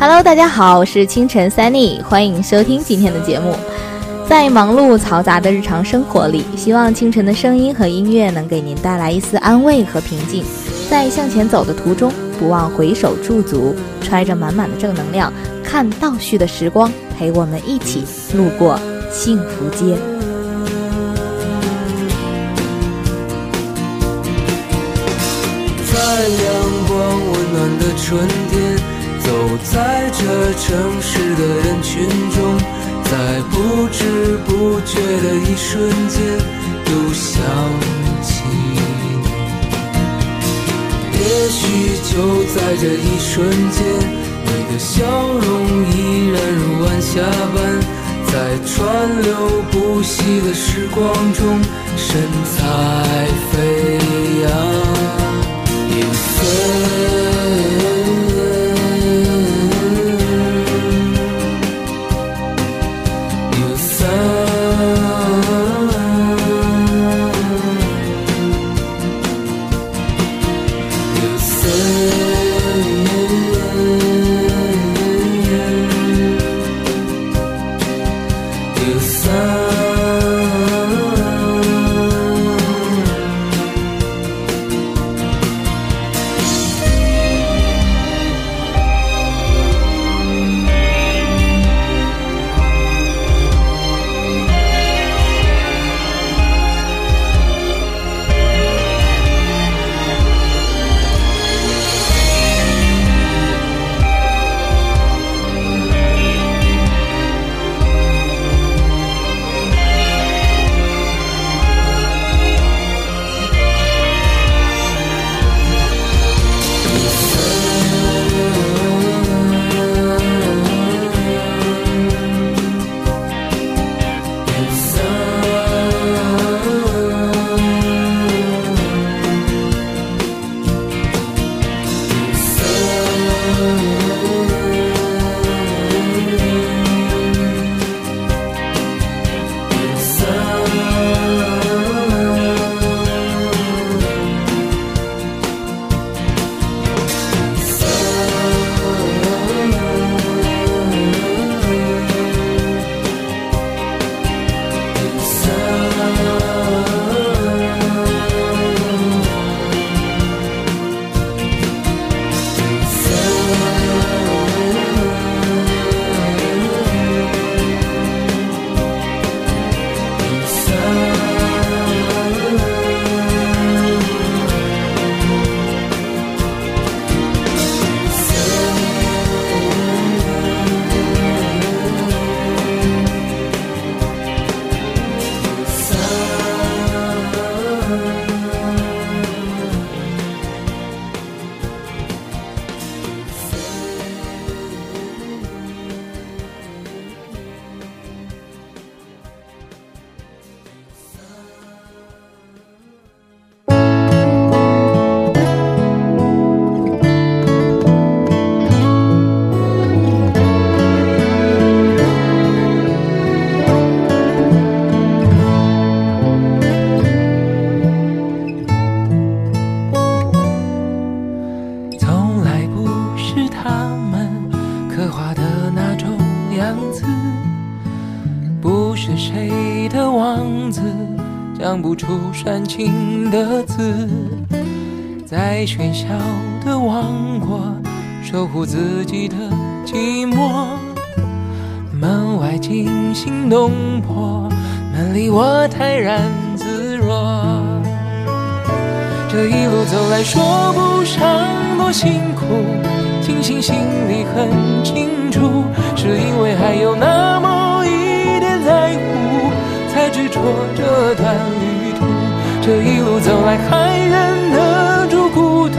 Hello，大家好，我是清晨 Sunny，欢迎收听今天的节目。在忙碌嘈杂的日常生活里，希望清晨的声音和音乐能给您带来一丝安慰和平静。在向前走的途中，不忘回首驻足，揣着满满的正能量，看倒叙的时光，陪我们一起路过幸福街。在阳光温暖的春天。走在这城市的人群中，在不知不觉的一瞬间，又想起你。也许就在这一瞬间，你的笑容依然如晚霞般，在川流不息的时光中，神采飞扬。颜色。煽情的字，在喧嚣的王国守护自己的寂寞。门外惊心动魄，门里我泰然自若。这一路走来，说不上多辛苦，庆幸心里很清楚，是因为还有那么一点在乎，才执着这段旅。这一路走来，还忍得住孤独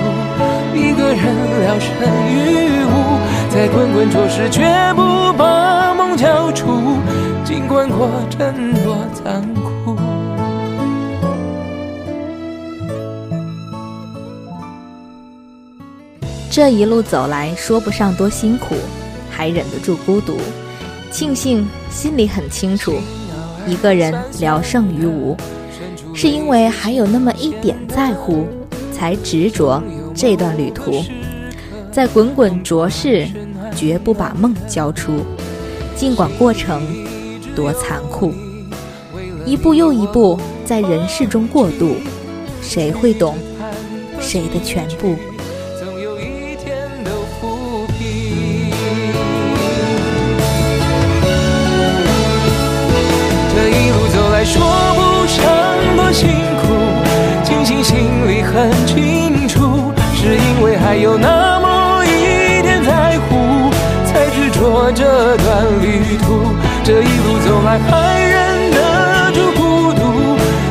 一个人聊胜于无，在滚滚浊世绝不把梦交出，尽管过程多残酷。这一路走来，说不上多辛苦，还忍得住孤独。庆幸心里很清楚，一个人聊胜于无，是因为还有那么一点在乎，才执着这段旅途。在滚滚浊世，绝不把梦交出，尽管过程多残酷。一步又一步，在人世中过渡，谁会懂谁的全部？这一路走来，还忍得住孤独，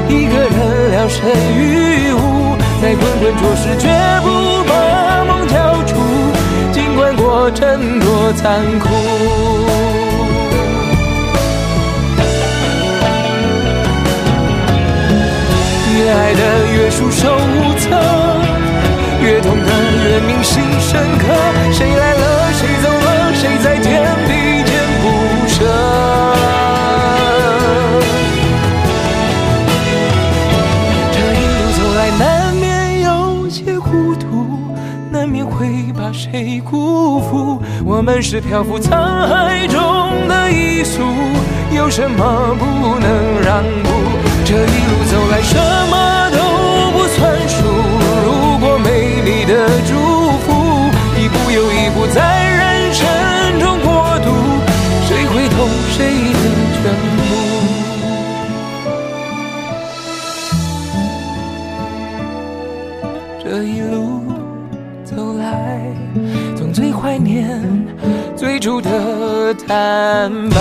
一个人聊胜于无，在滚滚浊世绝不把梦交出，尽管过程多残酷。越爱的越束手们是漂浮沧海中的一粟，有什么不能让步？这一路走来，什么都不算数。如果没你的祝福，一步又一步在人生中过渡，谁会懂谁的全部？这一路来，总最怀念最初的坦白。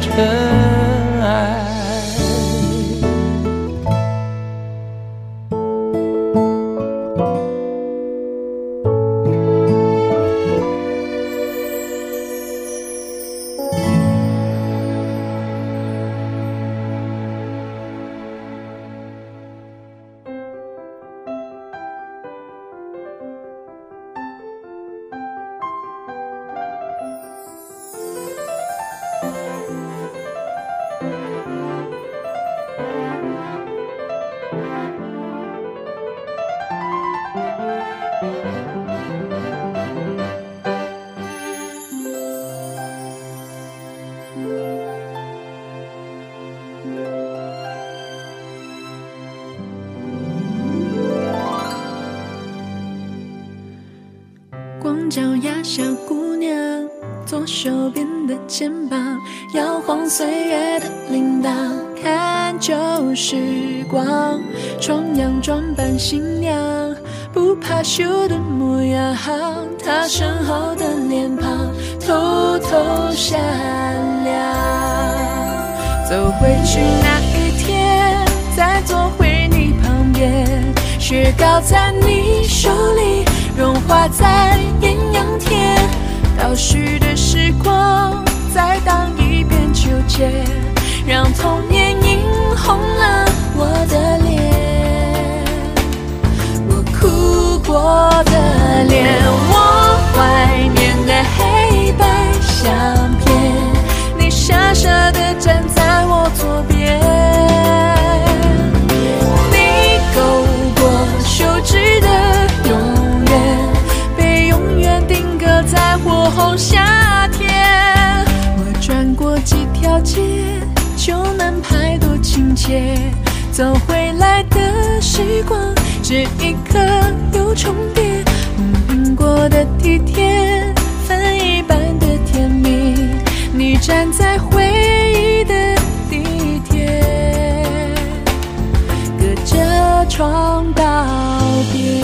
天脚丫小姑娘，左手边的肩膀，摇晃岁月的铃铛，看旧时光，重阳装扮新娘，不怕羞的模样，她身后的脸庞偷偷闪亮。走回去那一天，再坐回你旁边，雪糕在你手里。融化在艳阳天，倒叙的时光再荡一遍秋千，让童年映红了我的脸，体贴，分一半的甜蜜。你站在回忆的地铁，隔着窗道别。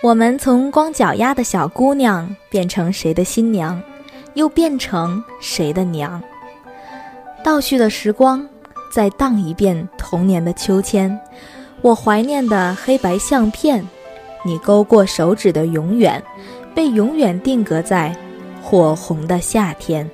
我们从光脚丫的小姑娘变成谁的新娘，又变成谁的娘？倒叙的时光，再荡一遍童年的秋千，我怀念的黑白相片，你勾过手指的永远，被永远定格在火红的夏天。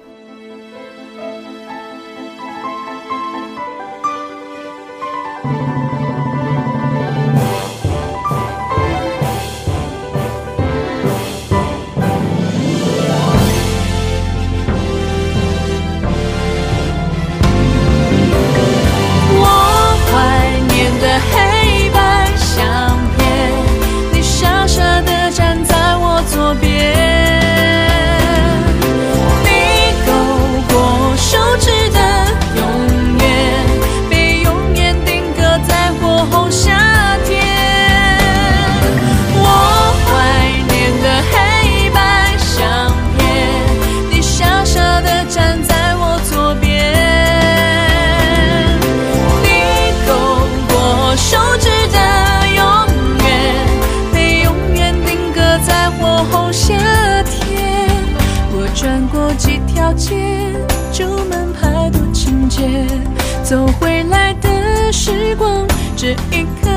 这一刻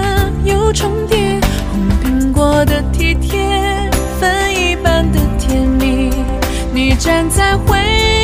又重叠。红苹果的体贴，分一半的甜蜜。你站在回。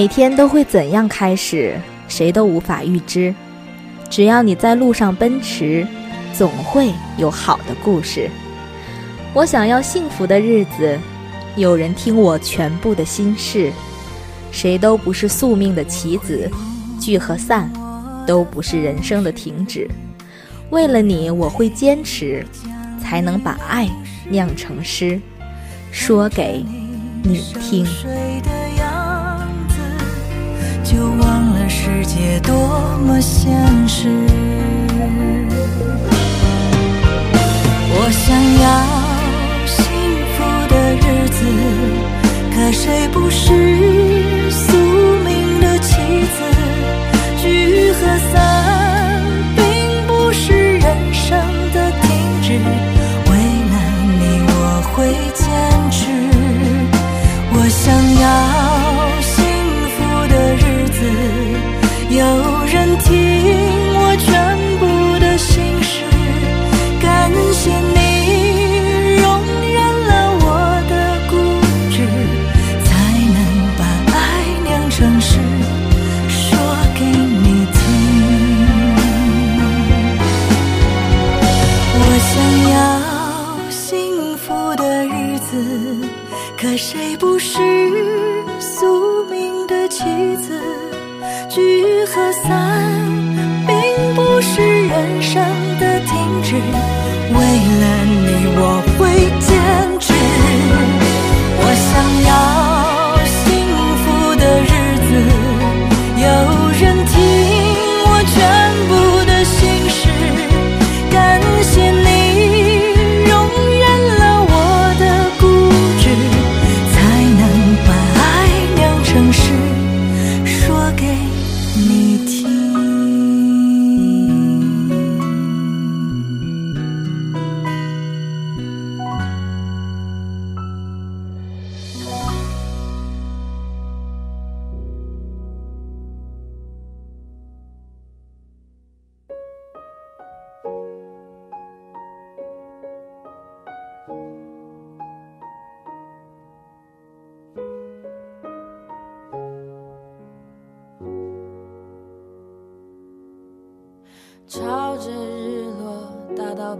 每天都会怎样开始，谁都无法预知。只要你在路上奔驰，总会有好的故事。我想要幸福的日子，有人听我全部的心事。谁都不是宿命的棋子，聚和散，都不是人生的停止。为了你，我会坚持，才能把爱酿成诗，说给你听。世界多么现实。我想要幸福的日子，可谁不是宿命的棋子？聚和散，并不是人生的停止。为了你，我会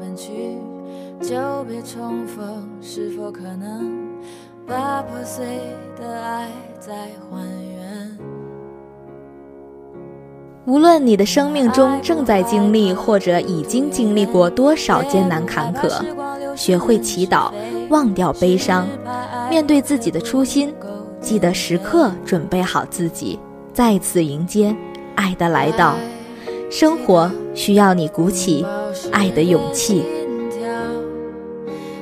大道奔去，就别重逢，是否可能把破碎的爱再还原？无论你的生命中正在经历，或者已经经历过多少艰难坎坷，学会祈祷，忘掉悲伤，面对自己的初心，记得时刻准备好自己，再次迎接爱的来到。生活需要你鼓起爱的勇气。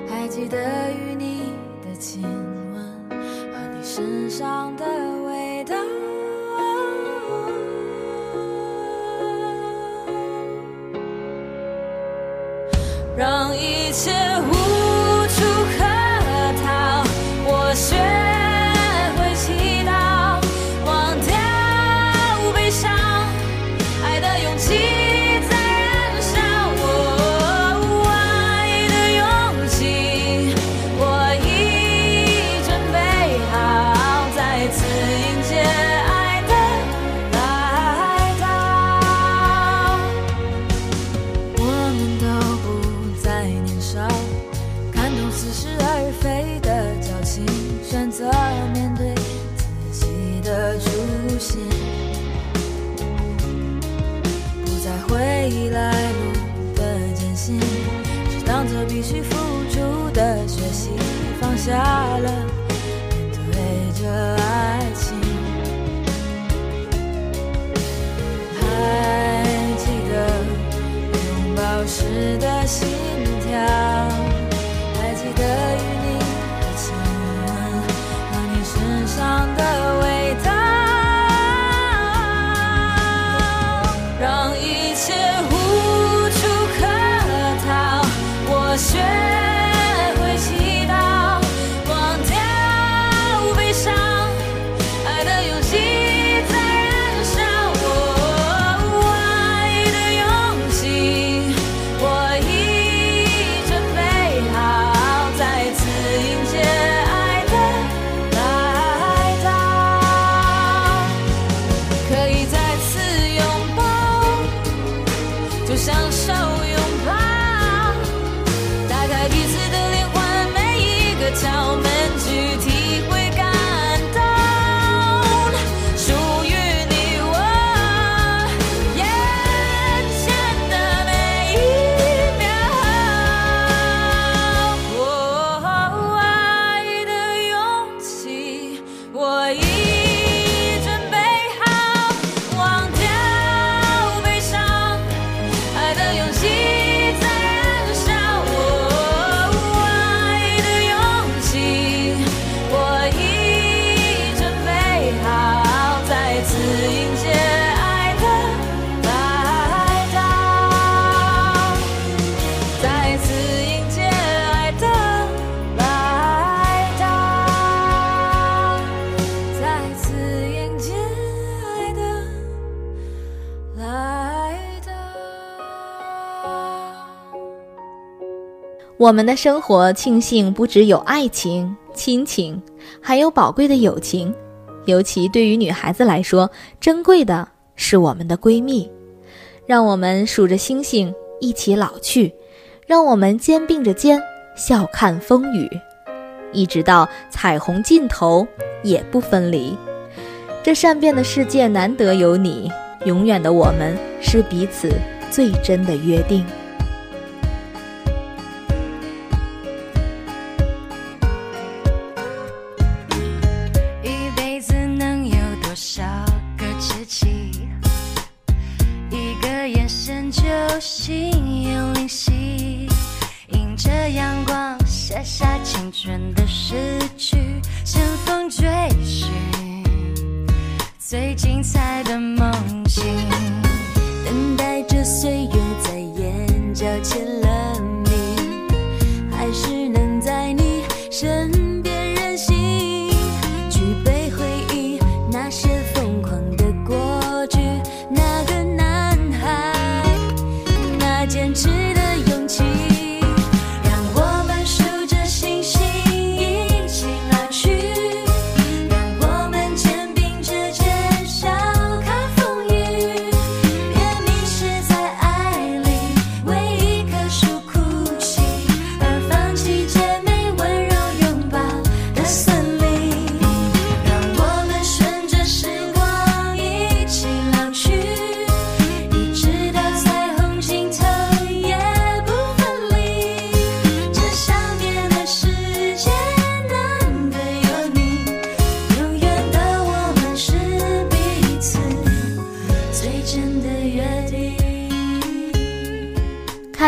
还记得与你的亲吻和你身上的味道。让一切必须付出的学习，放下了面对着爱情。还记得拥抱时的心跳，还记得我们的生活庆幸不只有爱情、亲情，还有宝贵的友情。尤其对于女孩子来说，珍贵的是我们的闺蜜。让我们数着星星一起老去，让我们肩并着肩笑看风雨，一直到彩虹尽头也不分离。这善变的世界难得有你，永远的我们是彼此最真的约定。眼角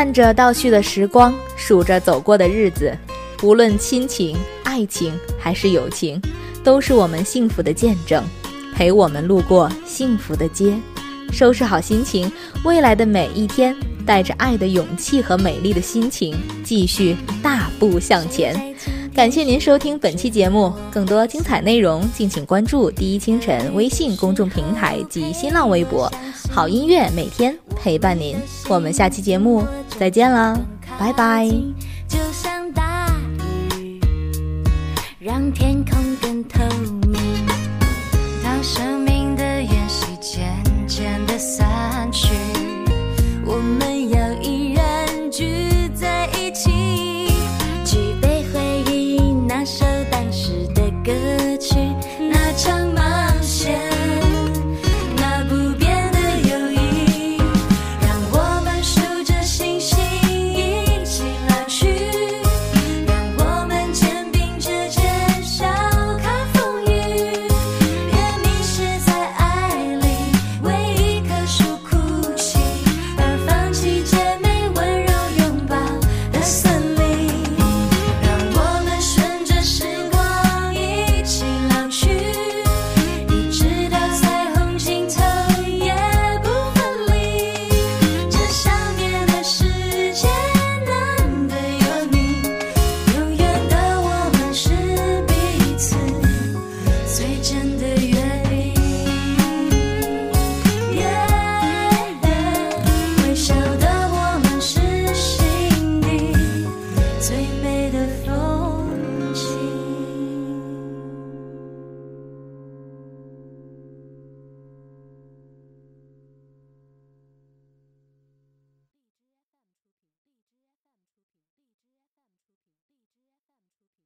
看着倒叙的时光，数着走过的日子，无论亲情、爱情还是友情，都是我们幸福的见证，陪我们路过幸福的街。收拾好心情，未来的每一天，带着爱的勇气和美丽的心情，继续大步向前。感谢您收听本期节目，更多精彩内容敬请关注第一清晨微信公众平台及新浪微博。好音乐每天陪伴您，我们下期节目再见了，拜拜。就像大雨。让天空更透明。当生命的延续渐渐的散。